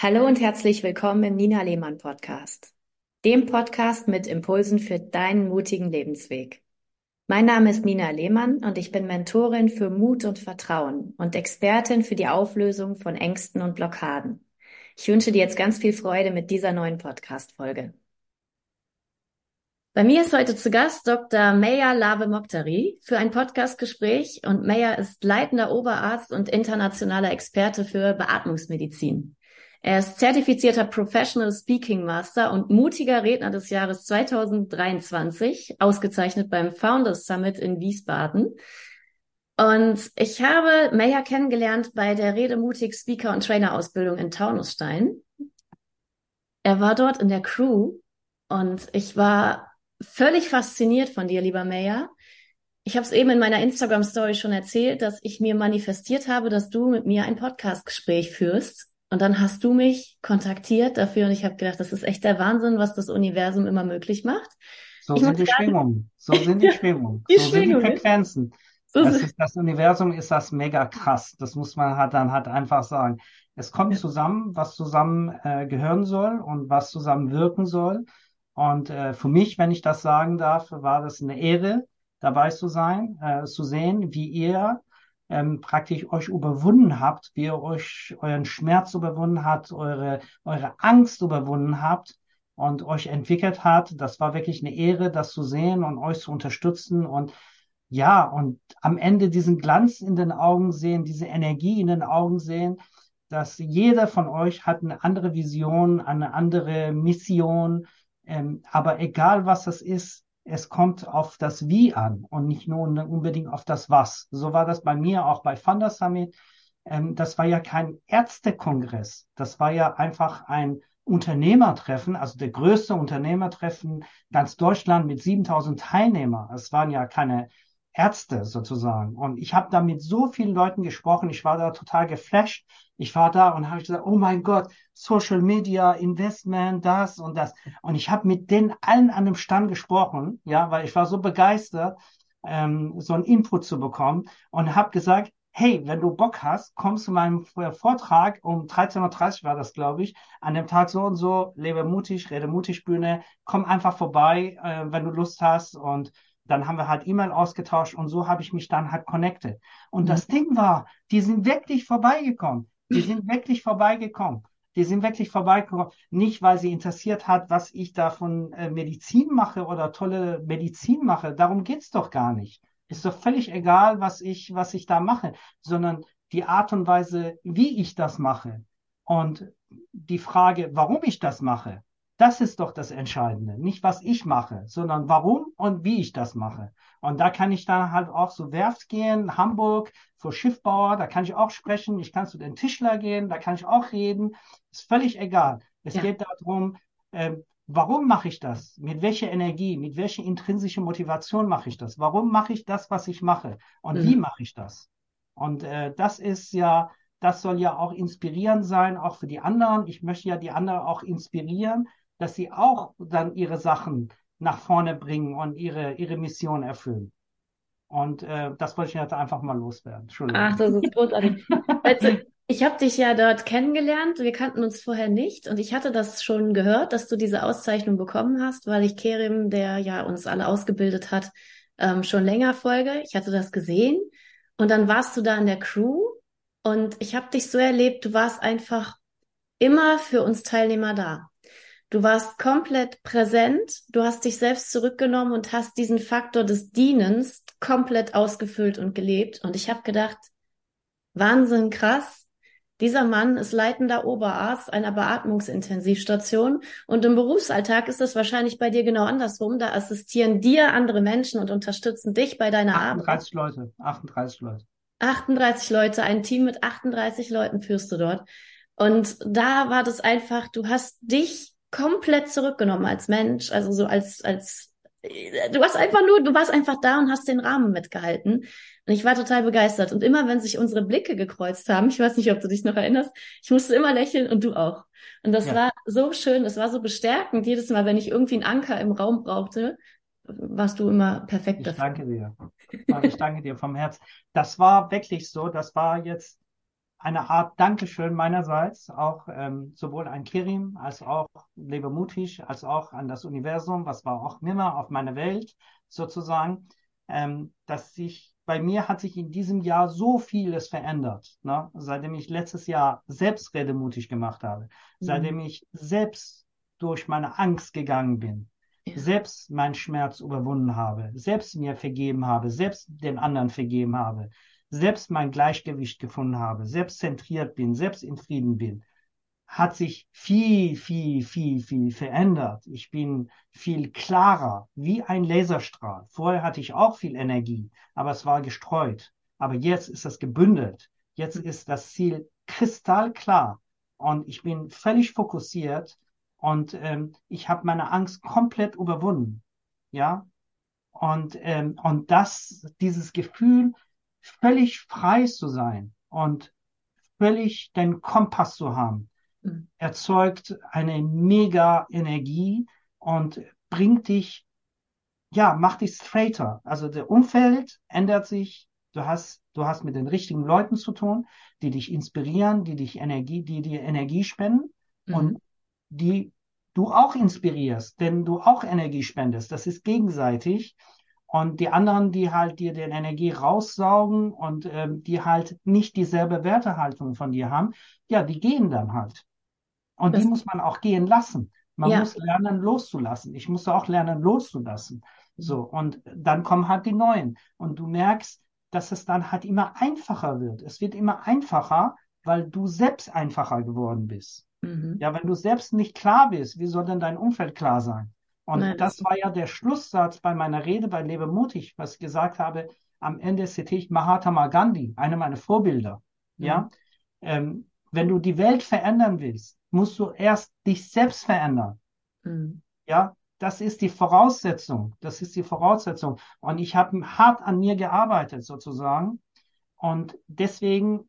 Hallo und herzlich willkommen im Nina Lehmann Podcast, dem Podcast mit Impulsen für deinen mutigen Lebensweg. Mein Name ist Nina Lehmann und ich bin Mentorin für Mut und Vertrauen und Expertin für die Auflösung von Ängsten und Blockaden. Ich wünsche dir jetzt ganz viel Freude mit dieser neuen Podcast-Folge. Bei mir ist heute zu Gast Dr. Meya Lave Mokhtari für ein Podcastgespräch und Meya ist leitender Oberarzt und internationaler Experte für Beatmungsmedizin. Er ist zertifizierter Professional Speaking Master und mutiger Redner des Jahres 2023, ausgezeichnet beim Founders Summit in Wiesbaden. Und ich habe Meyer kennengelernt bei der Redemutig Speaker und Trainer Ausbildung in Taunusstein. Er war dort in der Crew und ich war völlig fasziniert von dir, lieber Meyer. Ich habe es eben in meiner Instagram Story schon erzählt, dass ich mir manifestiert habe, dass du mit mir ein Podcastgespräch führst und dann hast du mich kontaktiert dafür und ich habe gedacht, das ist echt der Wahnsinn, was das Universum immer möglich macht. So ich sind die Schwingungen. So sind die Schwingungen. Die so Schwingung. sind die Frequenzen. So das, ist, das Universum ist das mega krass. Das muss man halt dann halt einfach sagen. Es kommt zusammen, was zusammen äh, gehören soll und was zusammen wirken soll. Und äh, für mich, wenn ich das sagen darf, war das eine Ehre, dabei zu sein, äh, zu sehen, wie ihr ähm, praktisch euch überwunden habt, wie ihr euch euren Schmerz überwunden habt, eure, eure Angst überwunden habt und euch entwickelt hat. Das war wirklich eine Ehre, das zu sehen und euch zu unterstützen und ja, und am Ende diesen Glanz in den Augen sehen, diese Energie in den Augen sehen, dass jeder von euch hat eine andere Vision, eine andere Mission. Ähm, aber egal was das ist, es kommt auf das Wie an und nicht nur unbedingt auf das Was. So war das bei mir auch bei Thunder Summit. Ähm, das war ja kein Ärztekongress. Das war ja einfach ein Unternehmertreffen, also der größte Unternehmertreffen ganz Deutschland mit 7000 Teilnehmern. Es waren ja keine Ärzte sozusagen. Und ich habe da mit so vielen Leuten gesprochen. Ich war da total geflasht. Ich war da und habe gesagt, oh mein Gott, Social Media, Investment, das und das. Und ich habe mit denen allen an dem Stand gesprochen, ja, weil ich war so begeistert, ähm, so einen Input zu bekommen und habe gesagt, hey, wenn du Bock hast, kommst zu meinem Vortrag um 13.30 Uhr war das, glaube ich, an dem Tag so und so, lebe mutig, rede mutig Bühne, komm einfach vorbei, äh, wenn du Lust hast und dann haben wir halt E-Mail ausgetauscht und so habe ich mich dann halt connected. Und mhm. das Ding war, die sind wirklich vorbeigekommen. Die sind wirklich vorbeigekommen. Die sind wirklich vorbeigekommen. Nicht, weil sie interessiert hat, was ich da von äh, Medizin mache oder tolle Medizin mache. Darum geht's doch gar nicht. Ist doch völlig egal, was ich, was ich da mache, sondern die Art und Weise, wie ich das mache. Und die Frage, warum ich das mache. Das ist doch das Entscheidende. Nicht, was ich mache, sondern warum und wie ich das mache. Und da kann ich dann halt auch zu Werft gehen, Hamburg, vor Schiffbauer, da kann ich auch sprechen. Ich kann zu den Tischler gehen, da kann ich auch reden. Ist völlig egal. Es ja. geht darum, äh, warum mache ich das? Mit welcher Energie, mit welcher intrinsischen Motivation mache ich das? Warum mache ich das, was ich mache? Und mhm. wie mache ich das? Und äh, das ist ja, das soll ja auch inspirierend sein, auch für die anderen. Ich möchte ja die anderen auch inspirieren, dass sie auch dann ihre Sachen nach vorne bringen und ihre, ihre Mission erfüllen. Und äh, das wollte ich jetzt einfach mal loswerden. Entschuldigung. Ach, das ist großartig. also, ich habe dich ja dort kennengelernt. Wir kannten uns vorher nicht und ich hatte das schon gehört, dass du diese Auszeichnung bekommen hast, weil ich Kerim, der ja uns alle ausgebildet hat, ähm, schon länger folge. Ich hatte das gesehen und dann warst du da in der Crew und ich habe dich so erlebt, du warst einfach immer für uns Teilnehmer da. Du warst komplett präsent, du hast dich selbst zurückgenommen und hast diesen Faktor des Dienens komplett ausgefüllt und gelebt. Und ich habe gedacht, Wahnsinn, krass. Dieser Mann ist leitender Oberarzt einer Beatmungsintensivstation und im Berufsalltag ist es wahrscheinlich bei dir genau andersrum. Da assistieren dir andere Menschen und unterstützen dich bei deiner 38 Arbeit. 38 Leute, 38 Leute. 38 Leute, ein Team mit 38 Leuten führst du dort. Und da war das einfach, du hast dich komplett zurückgenommen als Mensch, also so als, als, du warst einfach nur, du warst einfach da und hast den Rahmen mitgehalten. Und ich war total begeistert. Und immer, wenn sich unsere Blicke gekreuzt haben, ich weiß nicht, ob du dich noch erinnerst, ich musste immer lächeln und du auch. Und das ja. war so schön, es war so bestärkend. Jedes Mal, wenn ich irgendwie einen Anker im Raum brauchte, warst du immer perfekt ich dafür. Danke dir. Ich danke dir vom Herz. Das war wirklich so, das war jetzt eine Art Dankeschön meinerseits, auch ähm, sowohl an Kirim als auch Lebe mutig, als auch an das Universum, was war auch nimmer auf meine Welt sozusagen, ähm, dass sich bei mir hat sich in diesem Jahr so vieles verändert, ne? seitdem ich letztes Jahr selbst redemutig gemacht habe, mhm. seitdem ich selbst durch meine Angst gegangen bin, ja. selbst meinen Schmerz überwunden habe, selbst mir vergeben habe, selbst den anderen vergeben habe, selbst mein Gleichgewicht gefunden habe, selbst zentriert bin, selbst in Frieden bin, hat sich viel, viel, viel, viel verändert. Ich bin viel klarer, wie ein Laserstrahl. Vorher hatte ich auch viel Energie, aber es war gestreut. Aber jetzt ist das gebündelt. Jetzt ist das Ziel kristallklar und ich bin völlig fokussiert und ähm, ich habe meine Angst komplett überwunden. Ja, und ähm, und das, dieses Gefühl, völlig frei zu sein und völlig den Kompass zu haben, mhm. erzeugt eine mega Energie und bringt dich, ja, macht dich straighter. Also der Umfeld ändert sich. Du hast, du hast mit den richtigen Leuten zu tun, die dich inspirieren, die dich Energie, die dir Energie spenden mhm. und die du auch inspirierst, denn du auch Energie spendest. Das ist gegenseitig. Und die anderen, die halt dir den Energie raussaugen und ähm, die halt nicht dieselbe Wertehaltung von dir haben, ja, die gehen dann halt. Und das die muss man auch gehen lassen. Man ja. muss lernen, loszulassen. Ich musste auch lernen, loszulassen. So. Und dann kommen halt die neuen. Und du merkst, dass es dann halt immer einfacher wird. Es wird immer einfacher, weil du selbst einfacher geworden bist. Mhm. Ja, wenn du selbst nicht klar bist, wie soll denn dein Umfeld klar sein? Und Nein, das, war ja der Schlusssatz bei meiner Rede bei Lebe mutig, was ich gesagt habe. Am Ende zitiere ich Mahatma Gandhi, eine meiner Vorbilder. Mhm. Ja, ähm, wenn du die Welt verändern willst, musst du erst dich selbst verändern. Mhm. Ja, das ist die Voraussetzung. Das ist die Voraussetzung. Und ich habe hart an mir gearbeitet sozusagen. Und deswegen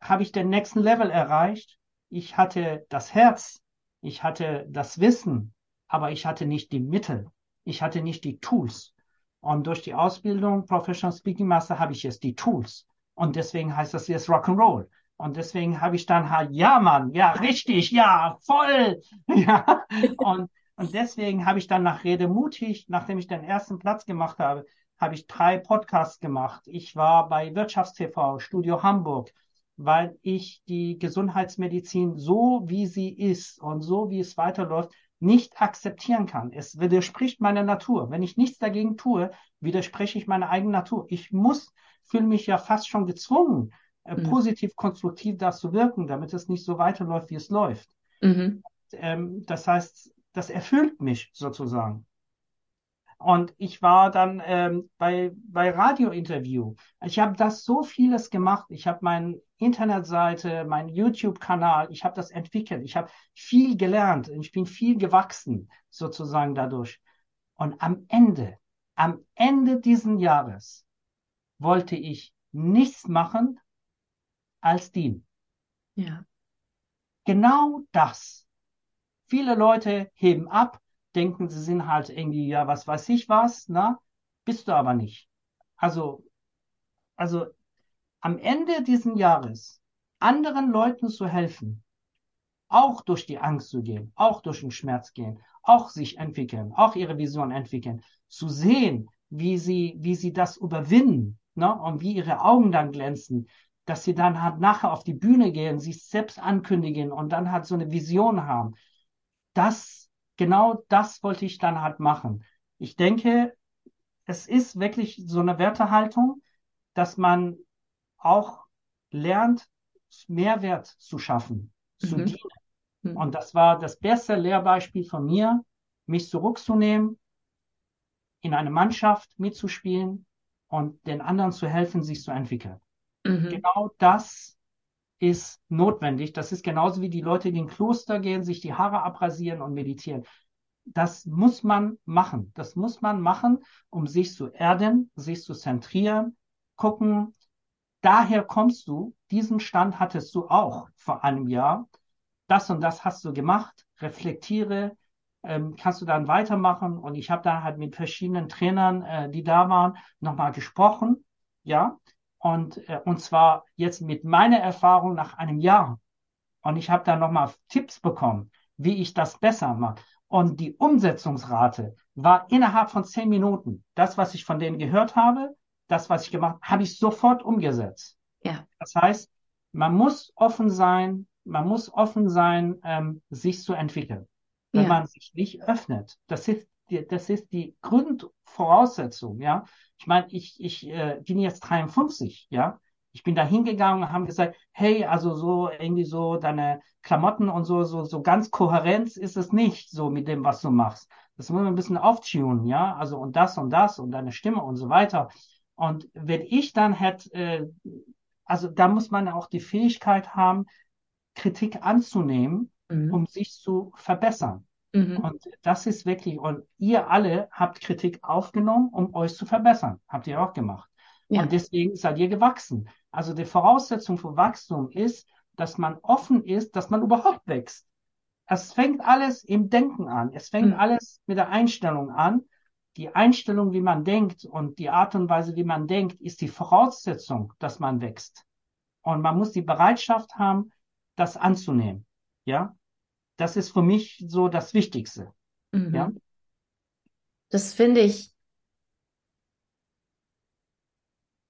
habe ich den nächsten Level erreicht. Ich hatte das Herz, ich hatte das Wissen, aber ich hatte nicht die Mittel, ich hatte nicht die Tools. Und durch die Ausbildung Professional Speaking Master habe ich jetzt die Tools. Und deswegen heißt das jetzt Rock'n'Roll. Und deswegen habe ich dann halt, ja, Mann, ja, richtig, ja, voll, ja. Und, und deswegen habe ich dann nach Rede mutig, nachdem ich den ersten Platz gemacht habe, habe ich drei Podcasts gemacht. Ich war bei Wirtschaftstv, Studio Hamburg, weil ich die Gesundheitsmedizin so, wie sie ist und so, wie es weiterläuft, nicht akzeptieren kann. Es widerspricht meiner Natur. Wenn ich nichts dagegen tue, widerspreche ich meiner eigenen Natur. Ich muss, fühle mich ja fast schon gezwungen, äh, mhm. positiv, konstruktiv da zu wirken, damit es nicht so weiterläuft, wie es läuft. Mhm. Ähm, das heißt, das erfüllt mich sozusagen. Und ich war dann ähm, bei, bei Radiointerview. Ich habe das so vieles gemacht. Ich habe meine Internetseite, meinen YouTube-Kanal, ich habe das entwickelt. Ich habe viel gelernt. Ich bin viel gewachsen sozusagen dadurch. Und am Ende, am Ende diesen Jahres wollte ich nichts machen als dienen. Ja. Genau das. Viele Leute heben ab, denken, sie sind halt irgendwie, ja, was weiß ich was, na, bist du aber nicht. Also, also am Ende diesen Jahres anderen Leuten zu helfen, auch durch die Angst zu gehen, auch durch den Schmerz gehen, auch sich entwickeln, auch ihre Vision entwickeln, zu sehen, wie sie, wie sie das überwinden, ne, und wie ihre Augen dann glänzen, dass sie dann halt nachher auf die Bühne gehen, sich selbst ankündigen und dann halt so eine Vision haben. Das genau das wollte ich dann halt machen. Ich denke, es ist wirklich so eine Wertehaltung, dass man auch lernt, Mehrwert zu schaffen, mhm. zu dienen. Mhm. Und das war das beste Lehrbeispiel von mir, mich zurückzunehmen, in eine Mannschaft mitzuspielen und den anderen zu helfen, sich zu entwickeln. Mhm. Genau das ist notwendig. Das ist genauso wie die Leute in den Kloster gehen, sich die Haare abrasieren und meditieren. Das muss man machen. Das muss man machen, um sich zu erden, sich zu zentrieren, gucken. Daher kommst du. Diesen Stand hattest du auch vor einem Jahr. Das und das hast du gemacht. Reflektiere. Ähm, kannst du dann weitermachen? Und ich habe dann halt mit verschiedenen Trainern, äh, die da waren, nochmal gesprochen. Ja, Und, äh, und zwar jetzt mit meiner Erfahrung nach einem Jahr. Und ich habe da nochmal Tipps bekommen, wie ich das besser mache. Und die Umsetzungsrate war innerhalb von zehn Minuten. Das, was ich von denen gehört habe, das, was ich gemacht habe, habe ich sofort umgesetzt. Ja. Das heißt, man muss offen sein, man muss offen sein, ähm, sich zu entwickeln. Wenn ja. man sich nicht öffnet, das ist die, das ist die Grundvoraussetzung, ja. Ich meine, ich, ich äh, bin jetzt 53, ja. Ich bin da hingegangen und haben gesagt, hey, also so irgendwie so deine Klamotten und so, so, so ganz Kohärenz ist es nicht so mit dem, was du machst. Das muss man ein bisschen auftunen, ja. Also und das und das und deine Stimme und so weiter. Und wenn ich dann hätte, äh, also da muss man auch die Fähigkeit haben, Kritik anzunehmen, mhm. um sich zu verbessern. Mhm. Und das ist wirklich, und ihr alle habt Kritik aufgenommen, um euch zu verbessern. Habt ihr auch gemacht. Ja. Und deswegen seid ihr gewachsen. Also die Voraussetzung für Wachstum ist, dass man offen ist, dass man überhaupt wächst. Es fängt alles im Denken an. Es fängt mhm. alles mit der Einstellung an. Die Einstellung, wie man denkt und die Art und Weise, wie man denkt, ist die Voraussetzung, dass man wächst. Und man muss die Bereitschaft haben, das anzunehmen. Ja. Das ist für mich so das Wichtigste. Mhm. Ja. Das finde ich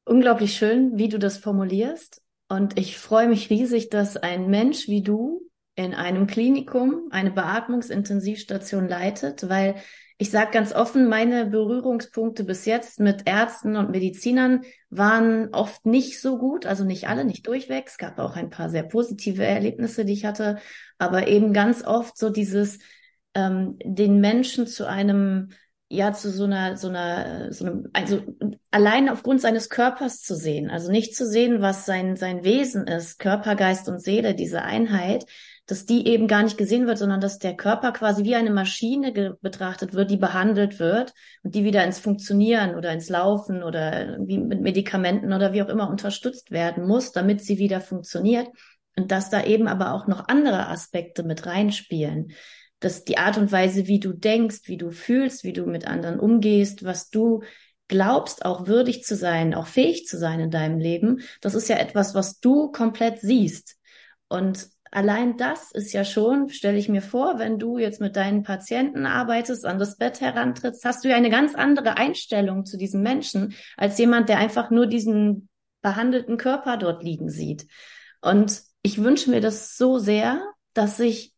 unglaublich schön, wie du das formulierst. Und ich freue mich riesig, dass ein Mensch wie du in einem Klinikum eine Beatmungsintensivstation leitet, weil ich sage ganz offen, meine Berührungspunkte bis jetzt mit Ärzten und Medizinern waren oft nicht so gut, also nicht alle, nicht durchweg. Es gab auch ein paar sehr positive Erlebnisse, die ich hatte, aber eben ganz oft so dieses, ähm, den Menschen zu einem ja zu so einer so einer so einem also allein aufgrund seines Körpers zu sehen, also nicht zu sehen, was sein sein Wesen ist, Körper, Geist und Seele, diese Einheit, dass die eben gar nicht gesehen wird, sondern dass der Körper quasi wie eine Maschine betrachtet wird, die behandelt wird und die wieder ins Funktionieren oder ins Laufen oder wie mit Medikamenten oder wie auch immer unterstützt werden muss, damit sie wieder funktioniert und dass da eben aber auch noch andere Aspekte mit reinspielen dass die Art und Weise, wie du denkst, wie du fühlst, wie du mit anderen umgehst, was du glaubst, auch würdig zu sein, auch fähig zu sein in deinem Leben, das ist ja etwas, was du komplett siehst. Und allein das ist ja schon, stelle ich mir vor, wenn du jetzt mit deinen Patienten arbeitest, an das Bett herantrittst, hast du ja eine ganz andere Einstellung zu diesem Menschen als jemand, der einfach nur diesen behandelten Körper dort liegen sieht. Und ich wünsche mir das so sehr, dass sich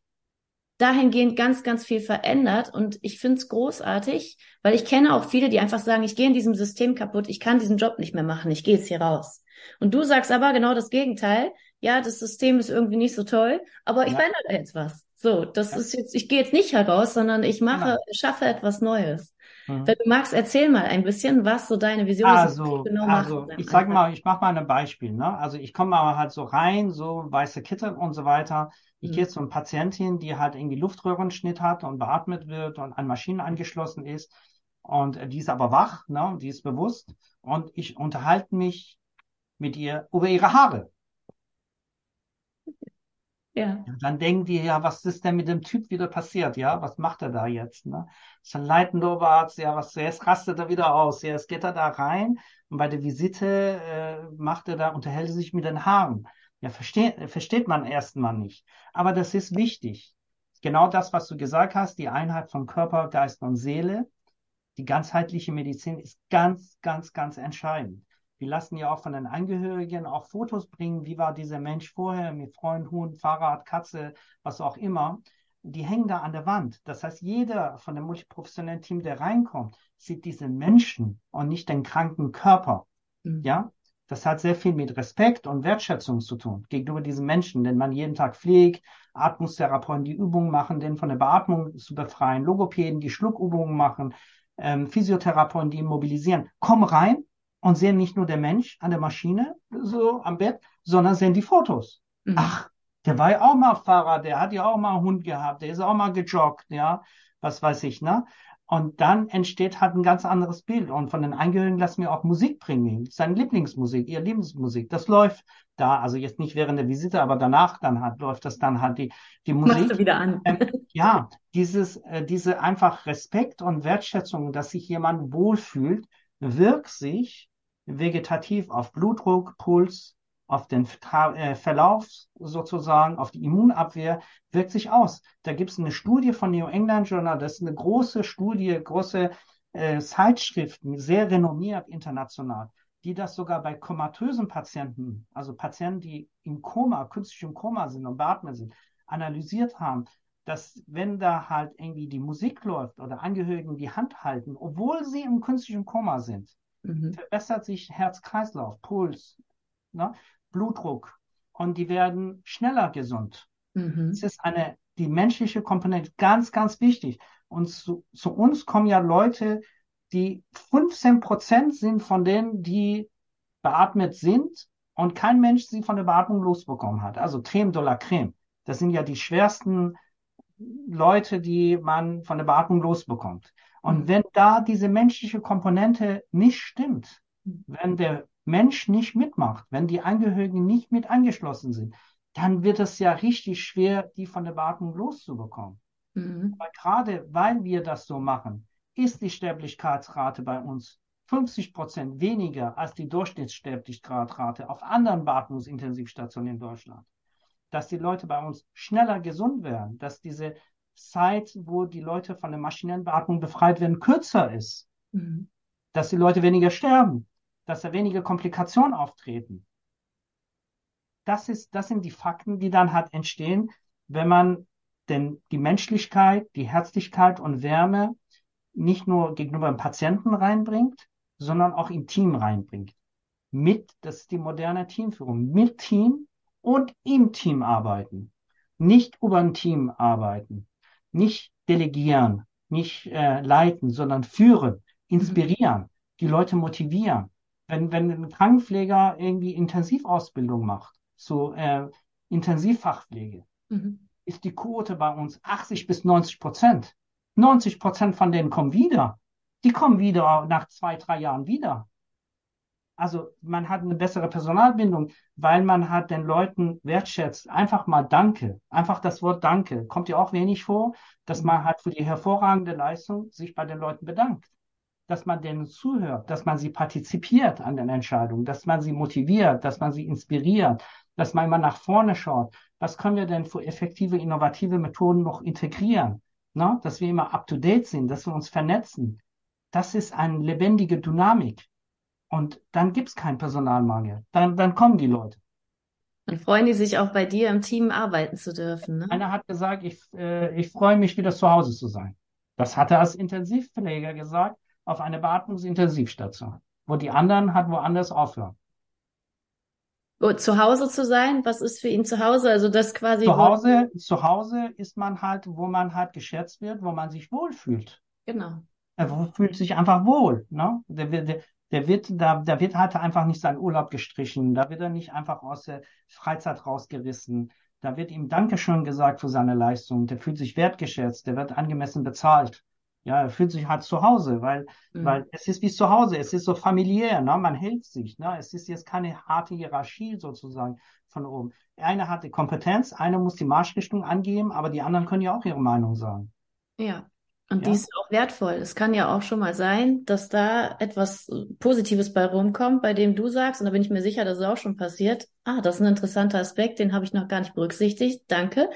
dahingehend ganz, ganz viel verändert. Und ich finde es großartig, weil ich kenne auch viele, die einfach sagen, ich gehe in diesem System kaputt, ich kann diesen Job nicht mehr machen, ich gehe jetzt hier raus. Und du sagst aber genau das Gegenteil. Ja, das System ist irgendwie nicht so toll, aber ich ja. verändere jetzt was. So, das ja. ist jetzt, ich gehe jetzt nicht heraus, sondern ich mache, genau. schaffe etwas Neues. Mhm. Wenn du magst, erzähl mal ein bisschen, was so deine Vision also, ist. Genau also, ich sag mal, ich mache mal ein Beispiel. Ne? Also ich komme aber halt so rein, so weiße Kittel und so weiter. Ich mhm. gehe zu einer Patientin, die halt irgendwie Luftröhrenschnitt hat und beatmet wird und an Maschinen angeschlossen ist. Und äh, die ist aber wach, ne? die ist bewusst. Und ich unterhalte mich mit ihr über ihre Haare. Ja. Dann denken die, ja, was ist denn mit dem Typ wieder passiert? Ja, was macht er da jetzt? Ne? ist ein leitender Oberarzt, ja, was, jetzt rastet er wieder aus. Ja, jetzt geht er da rein und bei der Visite äh, macht er da, unterhält er sich mit den Haaren. Ja, versteht, versteht man erstmal nicht. Aber das ist wichtig. Genau das, was du gesagt hast, die Einheit von Körper, Geist und Seele, die ganzheitliche Medizin ist ganz, ganz, ganz entscheidend. Wir lassen ja auch von den Angehörigen auch Fotos bringen, wie war dieser Mensch vorher mit Freund, Hund, Fahrrad, Katze, was auch immer. Die hängen da an der Wand. Das heißt, jeder von dem multiprofessionellen Team, der reinkommt, sieht diesen Menschen und nicht den kranken Körper. Mhm. Ja, das hat sehr viel mit Respekt und Wertschätzung zu tun gegenüber diesen Menschen, den man jeden Tag pflegt, Atmungstherapeuten, die Übungen machen, den von der Beatmung zu befreien, Logopäden, die Schluckübungen machen, ähm, Physiotherapeuten, die mobilisieren. Komm rein und sehen nicht nur der Mensch an der Maschine, so am Bett, sondern sehen die Fotos. Mhm. Ach, der war ja auch mal Fahrer, der hat ja auch mal einen Hund gehabt, der ist auch mal gejoggt, ja, was weiß ich, ne? Und dann entsteht halt ein ganz anderes Bild. Und von den Angehörigen lassen wir auch Musik bringen. Seine Lieblingsmusik, ihr Lieblingsmusik. Das läuft da, also jetzt nicht während der Visite, aber danach dann halt läuft das dann halt die, die Musik. Machst du wieder an. Ähm, ja, dieses, äh, diese einfach Respekt und Wertschätzung, dass sich jemand wohlfühlt, wirkt sich vegetativ auf Blutdruck, Puls, auf den äh, Verlauf sozusagen, auf die Immunabwehr, wirkt sich aus. Da gibt es eine Studie von New England Journal, das ist eine große Studie, große äh, Zeitschriften, sehr renommiert international, die das sogar bei komatösen Patienten, also Patienten, die im Koma, künstlich im Koma sind und beatmet sind, analysiert haben, dass wenn da halt irgendwie die Musik läuft oder Angehörigen die Hand halten, obwohl sie im künstlichen Koma sind, mhm. verbessert sich Herz-Kreislauf, Puls, ne, Blutdruck und die werden schneller gesund. Mhm. Es ist eine, die menschliche Komponente ganz, ganz wichtig. Und zu, zu uns kommen ja Leute, die 15 Prozent sind von denen, die beatmet sind und kein Mensch sie von der Beatmung losbekommen hat. Also Creme de la Creme. Das sind ja die schwersten Leute, die man von der Beatmung losbekommt. Und mhm. wenn da diese menschliche Komponente nicht stimmt, mhm. wenn der Mensch nicht mitmacht, wenn die Angehörigen nicht mit angeschlossen sind, dann wird es ja richtig schwer, die von der Beatmung loszubekommen. Mhm. Aber gerade weil wir das so machen, ist die Sterblichkeitsrate bei uns 50 Prozent weniger als die Durchschnittssterblichkeitsrate auf anderen Beatmungsintensivstationen in Deutschland dass die Leute bei uns schneller gesund werden, dass diese Zeit, wo die Leute von der maschinellen Beatmung befreit werden, kürzer ist, mhm. dass die Leute weniger sterben, dass da weniger Komplikationen auftreten. Das ist, das sind die Fakten, die dann halt entstehen, wenn man denn die Menschlichkeit, die Herzlichkeit und Wärme nicht nur gegenüber dem Patienten reinbringt, sondern auch im Team reinbringt. Mit, das ist die moderne Teamführung, mit Team und im Team arbeiten. Nicht über ein Team arbeiten. Nicht delegieren, nicht äh, leiten, sondern führen, inspirieren, die Leute motivieren. Wenn, wenn ein Krankenpfleger irgendwie Intensivausbildung macht, so äh, Intensivfachpflege, mhm. ist die Quote bei uns 80 bis 90 Prozent. 90 Prozent von denen kommen wieder. Die kommen wieder nach zwei, drei Jahren wieder. Also man hat eine bessere Personalbindung, weil man hat den Leuten wertschätzt. Einfach mal Danke. Einfach das Wort Danke. Kommt ja auch wenig vor, dass man halt für die hervorragende Leistung sich bei den Leuten bedankt. Dass man denen zuhört, dass man sie partizipiert an den Entscheidungen, dass man sie motiviert, dass man sie inspiriert, dass man immer nach vorne schaut. Was können wir denn für effektive, innovative Methoden noch integrieren? Na, dass wir immer up to date sind, dass wir uns vernetzen. Das ist eine lebendige Dynamik. Und dann gibt es keinen Personalmangel. Dann, dann kommen die Leute. Dann freuen die sich auch bei dir im Team arbeiten zu dürfen. Ne? Einer hat gesagt, ich, äh, ich freue mich, wieder zu Hause zu sein. Das hat er als Intensivpfleger gesagt, auf eine Beatmungsintensivstation, wo die anderen halt woanders aufhören. Zu Hause zu sein, was ist für ihn zu Hause? Also das quasi. Zu Hause, zu Hause ist man halt, wo man halt geschätzt wird, wo man sich wohlfühlt. Genau. Er fühlt sich einfach wohl. Ne? Der, der, der wird, da, da wird halt einfach nicht sein Urlaub gestrichen, da wird er nicht einfach aus der Freizeit rausgerissen, da wird ihm Dankeschön gesagt für seine Leistung, der fühlt sich wertgeschätzt, der wird angemessen bezahlt. Ja, er fühlt sich halt zu Hause, weil, mhm. weil es ist wie zu Hause, es ist so familiär, ne? man hält sich, ne? es ist jetzt keine harte Hierarchie sozusagen von oben. Einer hat die Kompetenz, einer muss die Marschrichtung angeben, aber die anderen können ja auch ihre Meinung sagen. Ja, und ja. die ist auch wertvoll. Es kann ja auch schon mal sein, dass da etwas Positives bei rumkommt, bei dem du sagst, und da bin ich mir sicher, dass es auch schon passiert. Ah, das ist ein interessanter Aspekt, den habe ich noch gar nicht berücksichtigt. Danke.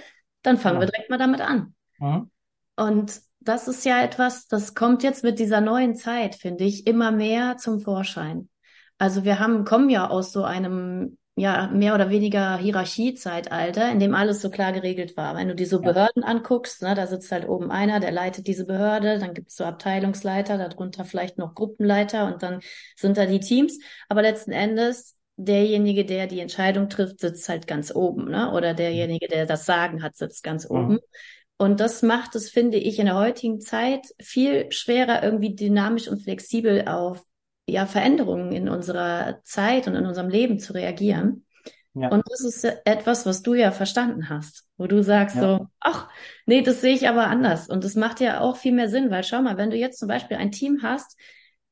Dann fangen ja. wir direkt mal damit an. Mhm. Und das ist ja etwas, das kommt jetzt mit dieser neuen Zeit, finde ich, immer mehr zum Vorschein. Also wir haben, kommen ja aus so einem ja, mehr oder weniger Hierarchiezeitalter, in dem alles so klar geregelt war. Wenn du dir so ja. Behörden anguckst, ne, da sitzt halt oben einer, der leitet diese Behörde, dann gibt es so Abteilungsleiter, darunter vielleicht noch Gruppenleiter und dann sind da die Teams. Aber letzten Endes, derjenige, der die Entscheidung trifft, sitzt halt ganz oben, ne? Oder derjenige, der das Sagen hat, sitzt ganz mhm. oben. Und das macht es, finde ich, in der heutigen Zeit viel schwerer, irgendwie dynamisch und flexibel auf ja, Veränderungen in unserer Zeit und in unserem Leben zu reagieren. Ja. Und das ist etwas, was du ja verstanden hast, wo du sagst ja. so, ach, nee, das sehe ich aber anders. Und das macht ja auch viel mehr Sinn, weil schau mal, wenn du jetzt zum Beispiel ein Team hast,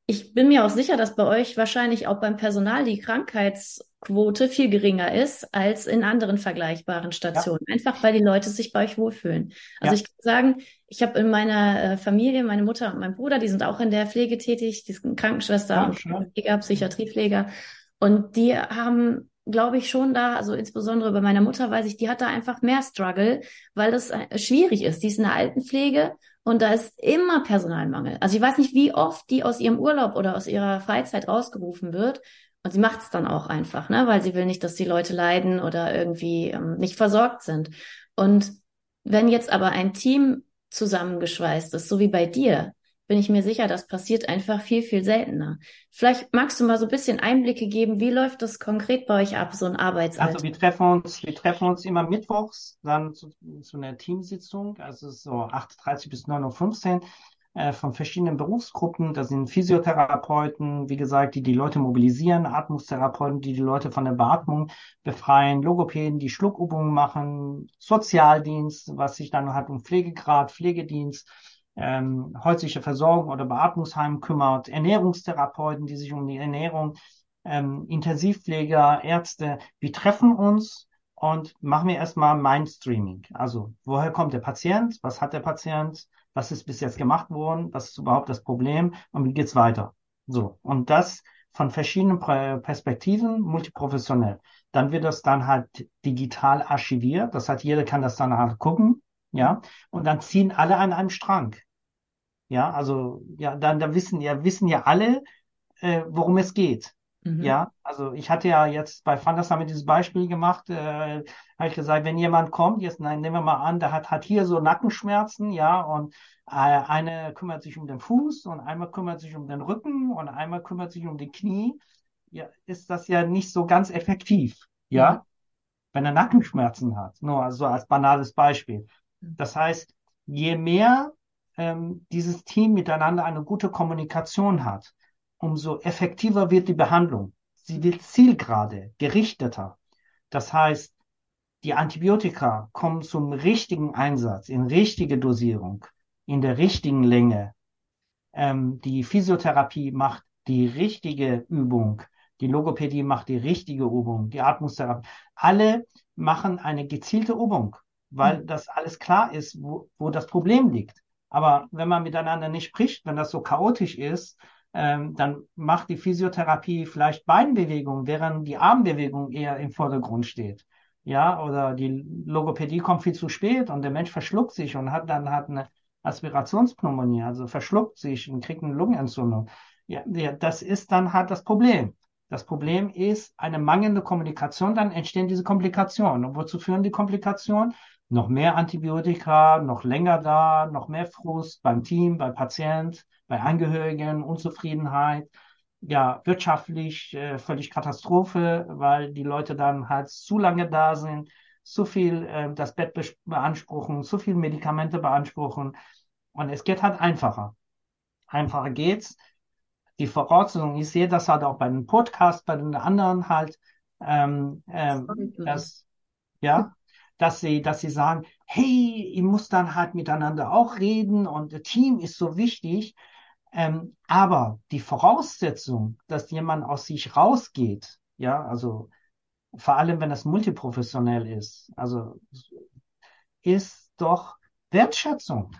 ich bin mir auch sicher, dass bei euch wahrscheinlich auch beim Personal die Krankheits Quote viel geringer ist als in anderen vergleichbaren Stationen. Ja. Einfach weil die Leute sich bei euch wohlfühlen. Also ich kann sagen, ich habe in meiner äh, Familie, meine Mutter und mein Bruder, die sind auch in der Pflege tätig, die sind Krankenschwester ja, und Pfleger, Psychiatriepfleger. Und die haben glaube ich schon da, also insbesondere bei meiner Mutter weiß ich, die hat da einfach mehr Struggle, weil das äh, schwierig ist. Die ist in der Altenpflege und da ist immer Personalmangel. Also ich weiß nicht, wie oft die aus ihrem Urlaub oder aus ihrer Freizeit rausgerufen wird. Und sie macht es dann auch einfach, ne? weil sie will nicht, dass die Leute leiden oder irgendwie ähm, nicht versorgt sind. Und wenn jetzt aber ein Team zusammengeschweißt ist, so wie bei dir, bin ich mir sicher, das passiert einfach viel, viel seltener. Vielleicht magst du mal so ein bisschen Einblicke geben, wie läuft das konkret bei euch ab, so ein Arbeitsalltag? Also wir treffen uns, wir treffen uns immer mittwochs, dann zu, zu einer Teamsitzung, also so 8.30 bis 9.15 Uhr äh, von verschiedenen Berufsgruppen. Da sind Physiotherapeuten, wie gesagt, die die Leute mobilisieren, Atmungstherapeuten, die die Leute von der Beatmung befreien, Logopäden, die Schluckübungen machen, Sozialdienst, was sich dann hat um Pflegegrad, Pflegedienst, ähm, häusliche Versorgung oder Beatmungsheim kümmert, Ernährungstherapeuten, die sich um die Ernährung, ähm, Intensivpfleger, Ärzte. Wir treffen uns und machen wir erstmal Mindstreaming. Also, woher kommt der Patient? Was hat der Patient? Was ist bis jetzt gemacht worden? Was ist überhaupt das Problem? Und wie geht's weiter? So. Und das von verschiedenen Perspektiven, multiprofessionell. Dann wird das dann halt digital archiviert. Das heißt, jeder kann das dann halt gucken ja, und dann ziehen alle an einem Strang. Ja, also ja, dann da wissen ja wissen ja alle, äh, worum es geht. Mhm. Ja, also ich hatte ja jetzt bei Fandas haben wir dieses Beispiel gemacht, äh, habe ich gesagt, wenn jemand kommt, jetzt nein, nehmen wir mal an, der hat hat hier so Nackenschmerzen, ja, und äh, eine kümmert sich um den Fuß und einmal kümmert sich um den Rücken und einmal kümmert sich um die Knie, ja, ist das ja nicht so ganz effektiv, ja, mhm. wenn er Nackenschmerzen hat. Nur also als banales Beispiel. Das heißt, je mehr ähm, dieses Team miteinander eine gute Kommunikation hat, umso effektiver wird die Behandlung. Sie wird zielgerade, gerichteter. Das heißt, die Antibiotika kommen zum richtigen Einsatz, in richtige Dosierung, in der richtigen Länge. Ähm, die Physiotherapie macht die richtige Übung. Die Logopädie macht die richtige Übung. Die Atmungstherapie. Alle machen eine gezielte Übung weil hm. das alles klar ist, wo, wo das Problem liegt. Aber wenn man miteinander nicht spricht, wenn das so chaotisch ist, ähm, dann macht die Physiotherapie vielleicht Beinbewegungen, während die Armbewegung eher im Vordergrund steht. Ja, oder die Logopädie kommt viel zu spät und der Mensch verschluckt sich und hat dann hat eine Aspirationspneumonie, also verschluckt sich und kriegt eine Lungenentzündung. Ja, das ist dann halt das Problem. Das Problem ist eine mangelnde Kommunikation, dann entstehen diese Komplikationen. Und wozu führen die Komplikationen? Noch mehr Antibiotika, noch länger da, noch mehr Frust beim Team, beim Patient, bei Angehörigen, Unzufriedenheit. Ja, wirtschaftlich äh, völlig Katastrophe, weil die Leute dann halt zu lange da sind, zu viel äh, das Bett beanspruchen, zu viel Medikamente beanspruchen. Und es geht halt einfacher. Einfacher geht's. Die Voraussetzung, ich sehe das halt auch bei den Podcasts, bei den anderen halt, ähm, ähm, dass, ja, dass sie, dass sie sagen, hey, ihr muss dann halt miteinander auch reden und das Team ist so wichtig. Ähm, aber die Voraussetzung, dass jemand aus sich rausgeht, ja, also vor allem wenn es multiprofessionell ist, also ist doch Wertschätzung.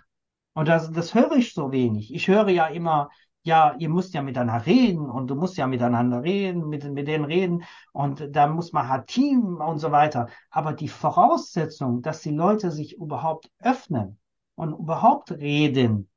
Und das, das höre ich so wenig. Ich höre ja immer, ja, ihr müsst ja miteinander reden und du musst ja miteinander reden, mit, mit denen reden und da muss man halt Team und so weiter. Aber die Voraussetzung, dass die Leute sich überhaupt öffnen und überhaupt reden,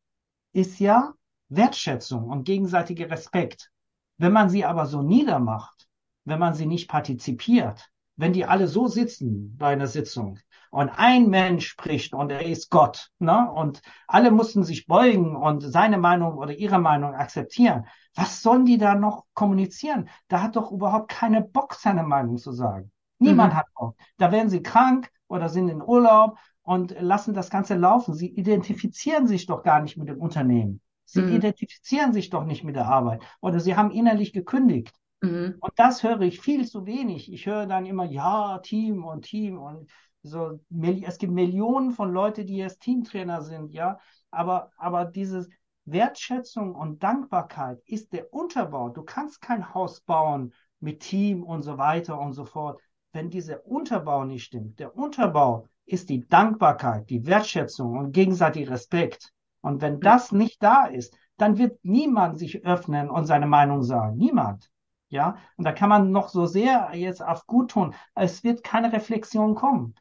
ist ja Wertschätzung und gegenseitiger Respekt. Wenn man sie aber so niedermacht, wenn man sie nicht partizipiert, wenn die alle so sitzen bei einer Sitzung, und ein Mensch spricht und er ist Gott. Ne? Und alle mussten sich beugen und seine Meinung oder ihre Meinung akzeptieren. Was sollen die da noch kommunizieren? Da hat doch überhaupt keine Bock, seine Meinung zu sagen. Niemand mhm. hat Bock. Da werden sie krank oder sind in Urlaub und lassen das Ganze laufen. Sie identifizieren sich doch gar nicht mit dem Unternehmen. Sie mhm. identifizieren sich doch nicht mit der Arbeit oder sie haben innerlich gekündigt. Mhm. Und das höre ich viel zu wenig. Ich höre dann immer, ja, Team und Team und so, es gibt Millionen von Leuten, die jetzt Teamtrainer sind, ja. Aber, aber diese Wertschätzung und Dankbarkeit ist der Unterbau. Du kannst kein Haus bauen mit Team und so weiter und so fort. Wenn dieser Unterbau nicht stimmt, der Unterbau ist die Dankbarkeit, die Wertschätzung und gegenseitiger Respekt. Und wenn das nicht da ist, dann wird niemand sich öffnen und seine Meinung sagen. Niemand. Ja, und da kann man noch so sehr jetzt auf gut tun. Es wird keine Reflexion kommen.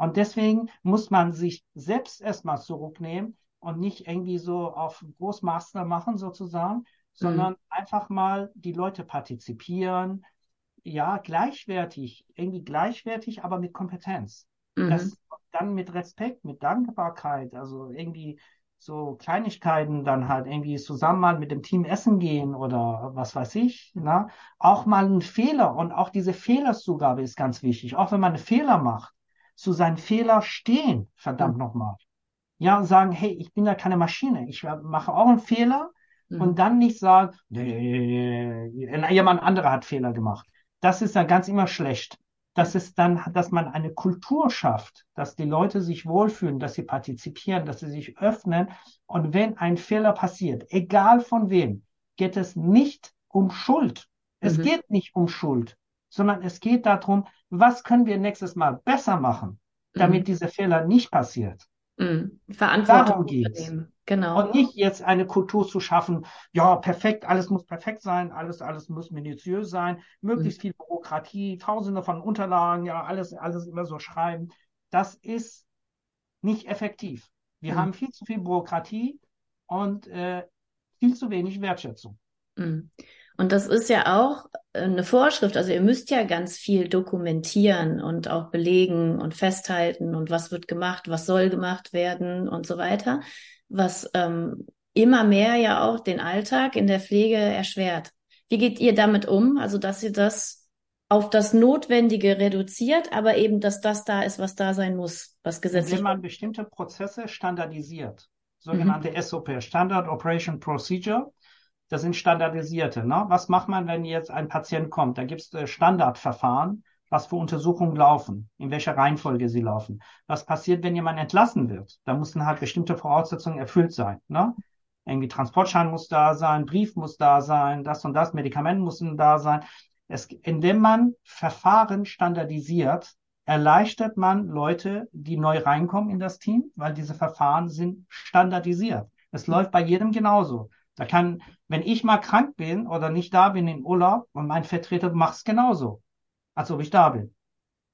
Und deswegen muss man sich selbst erstmal zurücknehmen und nicht irgendwie so auf Großmaster machen sozusagen, sondern mhm. einfach mal die Leute partizipieren. Ja, gleichwertig, irgendwie gleichwertig, aber mit Kompetenz. Mhm. Das dann mit Respekt, mit Dankbarkeit, also irgendwie so Kleinigkeiten dann halt irgendwie zusammen mal mit dem Team essen gehen oder was weiß ich, ne? Auch mal ein Fehler und auch diese Fehlerszugabe ist ganz wichtig. Auch wenn man einen Fehler macht, zu seinen Fehler stehen, verdammt mhm. nochmal. Ja, und sagen, hey, ich bin da keine Maschine. Ich mache auch einen Fehler mhm. und dann nicht sagen, jemand anderer hat Fehler gemacht. Das ist dann ganz immer schlecht dass es dann, dass man eine Kultur schafft, dass die Leute sich wohlfühlen, dass sie partizipieren, dass sie sich öffnen. Und wenn ein Fehler passiert, egal von wem, geht es nicht um Schuld. Es mhm. geht nicht um Schuld, sondern es geht darum, was können wir nächstes Mal besser machen, damit mhm. dieser Fehler nicht passiert. Mhm. Verantwortung Darum geht's. Genau. Und nicht jetzt eine Kultur zu schaffen, ja, perfekt, alles muss perfekt sein, alles, alles muss minutiös sein, möglichst mhm. viel Bürokratie, tausende von Unterlagen, ja, alles, alles immer so schreiben. Das ist nicht effektiv. Wir mhm. haben viel zu viel Bürokratie und äh, viel zu wenig Wertschätzung. Mhm. Und das ist ja auch äh, eine Vorschrift. Also ihr müsst ja ganz viel dokumentieren und auch belegen und festhalten und was wird gemacht, was soll gemacht werden und so weiter was ähm, immer mehr ja auch den Alltag in der Pflege erschwert. Wie geht ihr damit um? Also, dass ihr das auf das Notwendige reduziert, aber eben, dass das da ist, was da sein muss, was gesetzlich. Wenn man bestimmte Prozesse standardisiert, sogenannte mhm. SOP, Standard Operation Procedure, das sind standardisierte. Ne? Was macht man, wenn jetzt ein Patient kommt? Da gibt es äh, Standardverfahren, was für Untersuchungen laufen, in welcher Reihenfolge sie laufen. Was passiert, wenn jemand entlassen wird? Da müssen halt bestimmte Voraussetzungen erfüllt sein. Ne? Irgendwie Transportschein muss da sein, Brief muss da sein, das und das, Medikamente müssen da sein. Es, indem man Verfahren standardisiert, erleichtert man Leute, die neu reinkommen in das Team, weil diese Verfahren sind standardisiert. Es läuft bei jedem genauso. Da kann, wenn ich mal krank bin oder nicht da bin in Urlaub und mein Vertreter macht es genauso als ob ich da bin.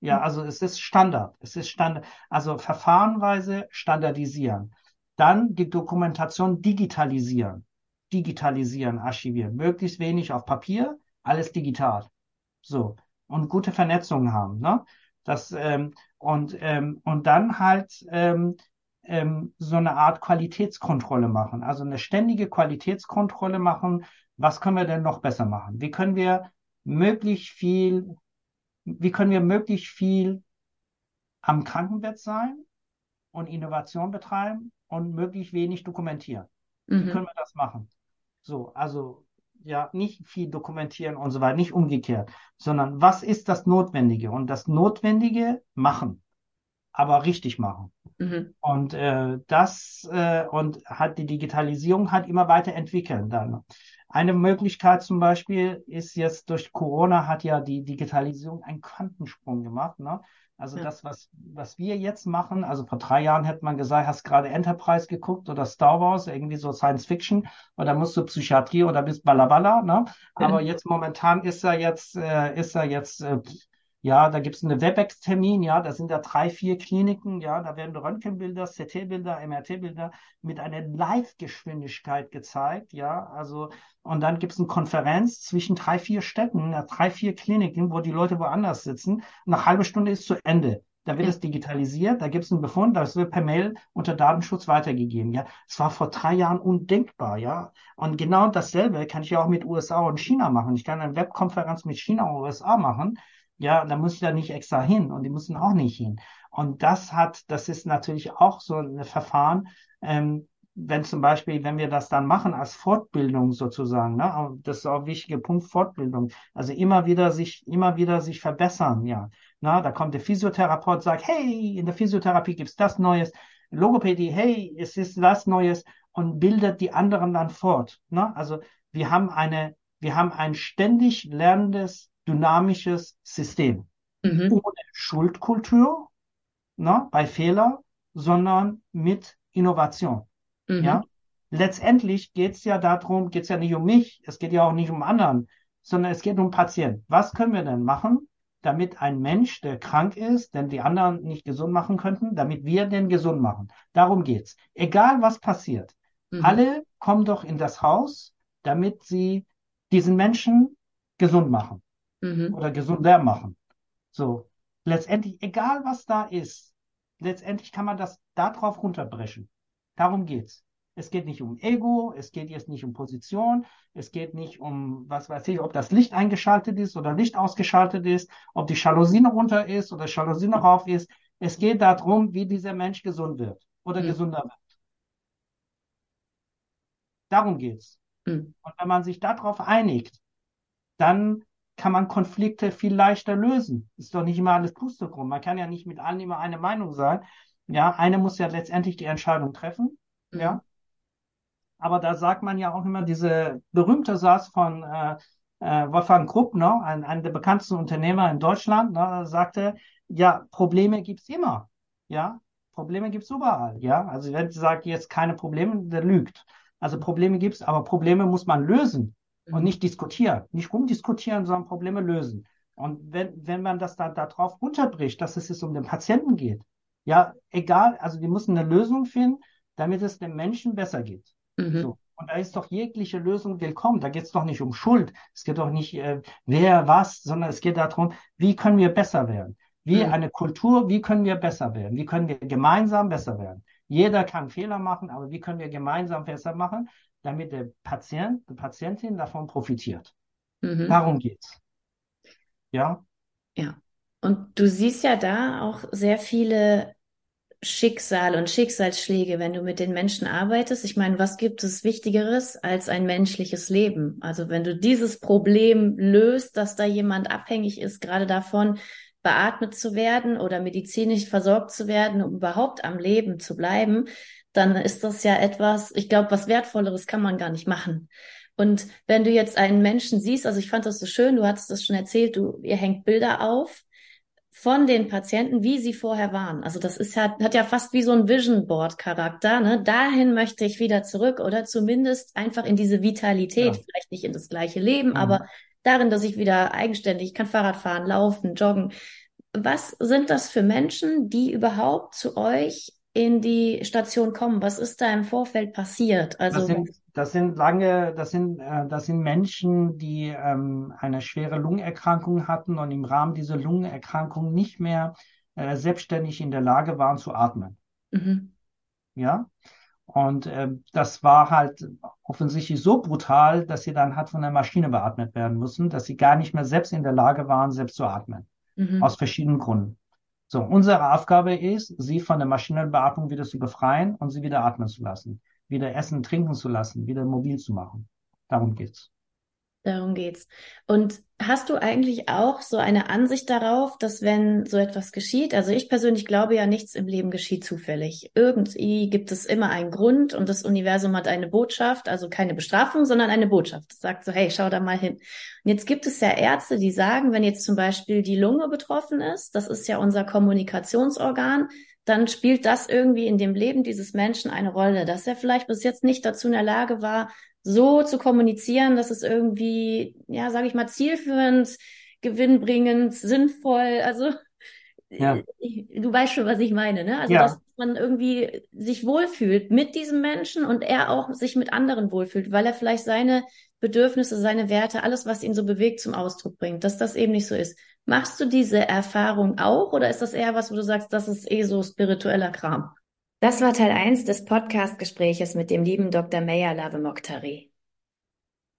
Ja, hm. also es ist Standard. Es ist Standard. Also verfahrenweise standardisieren. Dann die Dokumentation digitalisieren. Digitalisieren, archivieren. Möglichst wenig auf Papier, alles digital. So. Und gute Vernetzungen haben, ne? Das, ähm, und, ähm, und dann halt ähm, ähm, so eine Art Qualitätskontrolle machen. Also eine ständige Qualitätskontrolle machen. Was können wir denn noch besser machen? Wie können wir möglichst viel wie können wir möglichst viel am Krankenbett sein und Innovation betreiben und möglichst wenig dokumentieren. Mhm. Wie können wir das machen? So, also ja, nicht viel dokumentieren und so weiter, nicht umgekehrt, sondern was ist das Notwendige? Und das Notwendige machen, aber richtig machen. Mhm. Und äh, das äh, und hat die Digitalisierung hat immer weiter entwickeln dann. Eine Möglichkeit zum Beispiel ist jetzt durch Corona hat ja die Digitalisierung einen Quantensprung gemacht. Ne? Also ja. das, was, was wir jetzt machen, also vor drei Jahren hätte man gesagt, hast gerade Enterprise geguckt oder Star Wars, irgendwie so Science Fiction, oder musst du Psychiatrie oder bist Balabala, ne? Aber ja. jetzt momentan ist er jetzt, äh, ist er jetzt äh, ja, da gibt es einen WebEx-Termin, ja, da sind da drei, vier Kliniken, ja, da werden Röntgenbilder, CT-Bilder, MRT-Bilder mit einer Live-Geschwindigkeit gezeigt, ja, also, und dann gibt es eine Konferenz zwischen drei, vier Städten, drei, vier Kliniken, wo die Leute woanders sitzen. Nach halbe Stunde ist zu Ende. Da wird es digitalisiert, da gibt es einen Befund, das wird per Mail unter Datenschutz weitergegeben. Ja, es war vor drei Jahren undenkbar, ja. Und genau dasselbe kann ich ja auch mit USA und China machen. Ich kann eine Webkonferenz mit China und USA machen ja, da muss ich da nicht extra hin und die müssen auch nicht hin. Und das hat, das ist natürlich auch so ein Verfahren, ähm, wenn zum Beispiel, wenn wir das dann machen als Fortbildung sozusagen, ne, das ist auch ein wichtiger Punkt, Fortbildung. Also immer wieder sich, immer wieder sich verbessern, ja. Na, da kommt der Physiotherapeut, sagt, hey, in der Physiotherapie gibt's das Neues. Logopädie, hey, es ist das Neues und bildet die anderen dann fort. Ne? Also wir haben eine, wir haben ein ständig lernendes dynamisches System. Mhm. Ohne Schuldkultur ne, bei Fehler, sondern mit Innovation. Mhm. Ja? Letztendlich geht es ja darum, geht es ja nicht um mich, es geht ja auch nicht um anderen, sondern es geht um Patienten. Was können wir denn machen, damit ein Mensch, der krank ist, denn die anderen nicht gesund machen könnten, damit wir den gesund machen? Darum geht's. Egal was passiert. Mhm. Alle kommen doch in das Haus, damit sie diesen Menschen gesund machen mhm. oder gesunder machen. So, letztendlich, egal was da ist, letztendlich kann man das darauf runterbrechen. Darum geht's. Es geht nicht um Ego, es geht jetzt nicht um Position, es geht nicht um, was weiß ich, ob das Licht eingeschaltet ist oder Licht ausgeschaltet ist, ob die Jalousine runter ist oder Jalousine rauf ist. Es geht darum, wie dieser Mensch gesund wird oder mhm. gesunder wird. Darum geht's. Mhm. Und wenn man sich darauf einigt, dann kann man Konflikte viel leichter lösen. Ist doch nicht immer alles Pustekuchen. Man kann ja nicht mit allen immer eine Meinung sein. Ja, eine muss ja letztendlich die Entscheidung treffen. Mhm. Ja. Aber da sagt man ja auch immer diese berühmte Satz von äh, äh, Wolfgang Krupp, ne, ein, ein der bekanntesten Unternehmer in Deutschland, ne, sagte, ja, Probleme gibt's immer. Ja, Probleme gibt's überall. Ja, also wenn sie sagt jetzt keine Probleme, der lügt. Also Probleme gibt's, aber Probleme muss man lösen und mhm. nicht diskutieren, nicht rumdiskutieren, sondern Probleme lösen. Und wenn, wenn man das da, da drauf runterbricht, dass es jetzt um den Patienten geht, ja, egal, also wir müssen eine Lösung finden, damit es dem Menschen besser geht. Mhm. So. Und da ist doch jegliche Lösung willkommen. Da geht es doch nicht um Schuld. Es geht doch nicht, äh, wer was, sondern es geht darum, wie können wir besser werden? Wie mhm. eine Kultur, wie können wir besser werden? Wie können wir gemeinsam besser werden? Jeder kann Fehler machen, aber wie können wir gemeinsam besser machen, damit der Patient, die Patientin davon profitiert? Mhm. Darum geht's. Ja? Ja. Und du siehst ja da auch sehr viele Schicksal und Schicksalsschläge, wenn du mit den Menschen arbeitest. Ich meine, was gibt es Wichtigeres als ein menschliches Leben? Also wenn du dieses Problem löst, dass da jemand abhängig ist, gerade davon, beatmet zu werden oder medizinisch versorgt zu werden, um überhaupt am Leben zu bleiben, dann ist das ja etwas, ich glaube, was Wertvolleres kann man gar nicht machen. Und wenn du jetzt einen Menschen siehst, also ich fand das so schön, du hattest das schon erzählt, du, ihr hängt Bilder auf von den Patienten, wie sie vorher waren. Also das ist ja, hat ja fast wie so ein Vision Board Charakter. Ne? Dahin möchte ich wieder zurück oder zumindest einfach in diese Vitalität, ja. vielleicht nicht in das gleiche Leben, mhm. aber darin, dass ich wieder eigenständig kann Fahrrad fahren, laufen, joggen. Was sind das für Menschen, die überhaupt zu euch in die Station kommen? Was ist da im Vorfeld passiert? Also das sind, das sind lange, das sind, äh, das sind Menschen, die ähm, eine schwere Lungenerkrankung hatten und im Rahmen dieser Lungenerkrankung nicht mehr äh, selbstständig in der Lage waren zu atmen. Mhm. Ja. Und äh, das war halt offensichtlich so brutal, dass sie dann hat von der Maschine beatmet werden müssen, dass sie gar nicht mehr selbst in der Lage waren, selbst zu atmen. Mhm. Aus verschiedenen Gründen. So, unsere Aufgabe ist, sie von der maschinellen Beatmung wieder zu befreien und sie wieder atmen zu lassen, wieder essen, trinken zu lassen, wieder mobil zu machen. Darum geht's. Darum geht's. Und hast du eigentlich auch so eine Ansicht darauf, dass wenn so etwas geschieht, also ich persönlich glaube ja, nichts im Leben geschieht zufällig. Irgendwie gibt es immer einen Grund und das Universum hat eine Botschaft, also keine Bestrafung, sondern eine Botschaft. Das sagt so, hey, schau da mal hin. Und jetzt gibt es ja Ärzte, die sagen, wenn jetzt zum Beispiel die Lunge betroffen ist, das ist ja unser Kommunikationsorgan, dann spielt das irgendwie in dem Leben dieses Menschen eine Rolle, dass er vielleicht bis jetzt nicht dazu in der Lage war, so zu kommunizieren, dass es irgendwie, ja, sage ich mal, zielführend, gewinnbringend, sinnvoll, also ja. du weißt schon, was ich meine, ne? Also ja. dass man irgendwie sich wohlfühlt mit diesem Menschen und er auch sich mit anderen wohlfühlt, weil er vielleicht seine Bedürfnisse, seine Werte, alles, was ihn so bewegt, zum Ausdruck bringt, dass das eben nicht so ist. Machst du diese Erfahrung auch oder ist das eher was, wo du sagst, das ist eh so spiritueller Kram? Das war Teil 1 des Podcast-Gespräches mit dem lieben Dr. Meyer Lave Mokhtari.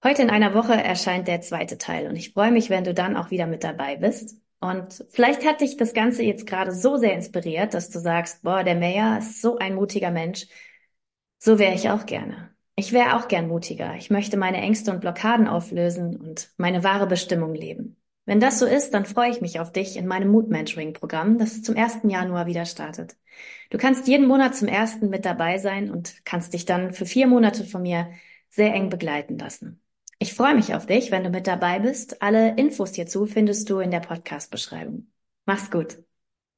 Heute in einer Woche erscheint der zweite Teil und ich freue mich, wenn du dann auch wieder mit dabei bist. Und vielleicht hat dich das Ganze jetzt gerade so sehr inspiriert, dass du sagst, boah, der Meyer ist so ein mutiger Mensch. So wäre ich auch gerne. Ich wäre auch gern mutiger. Ich möchte meine Ängste und Blockaden auflösen und meine wahre Bestimmung leben. Wenn das so ist, dann freue ich mich auf dich in meinem Mood Mentoring Programm, das zum 1. Januar wieder startet. Du kannst jeden Monat zum ersten mit dabei sein und kannst dich dann für vier Monate von mir sehr eng begleiten lassen. Ich freue mich auf dich, wenn du mit dabei bist. Alle Infos hierzu findest du in der Podcast-Beschreibung. Mach's gut.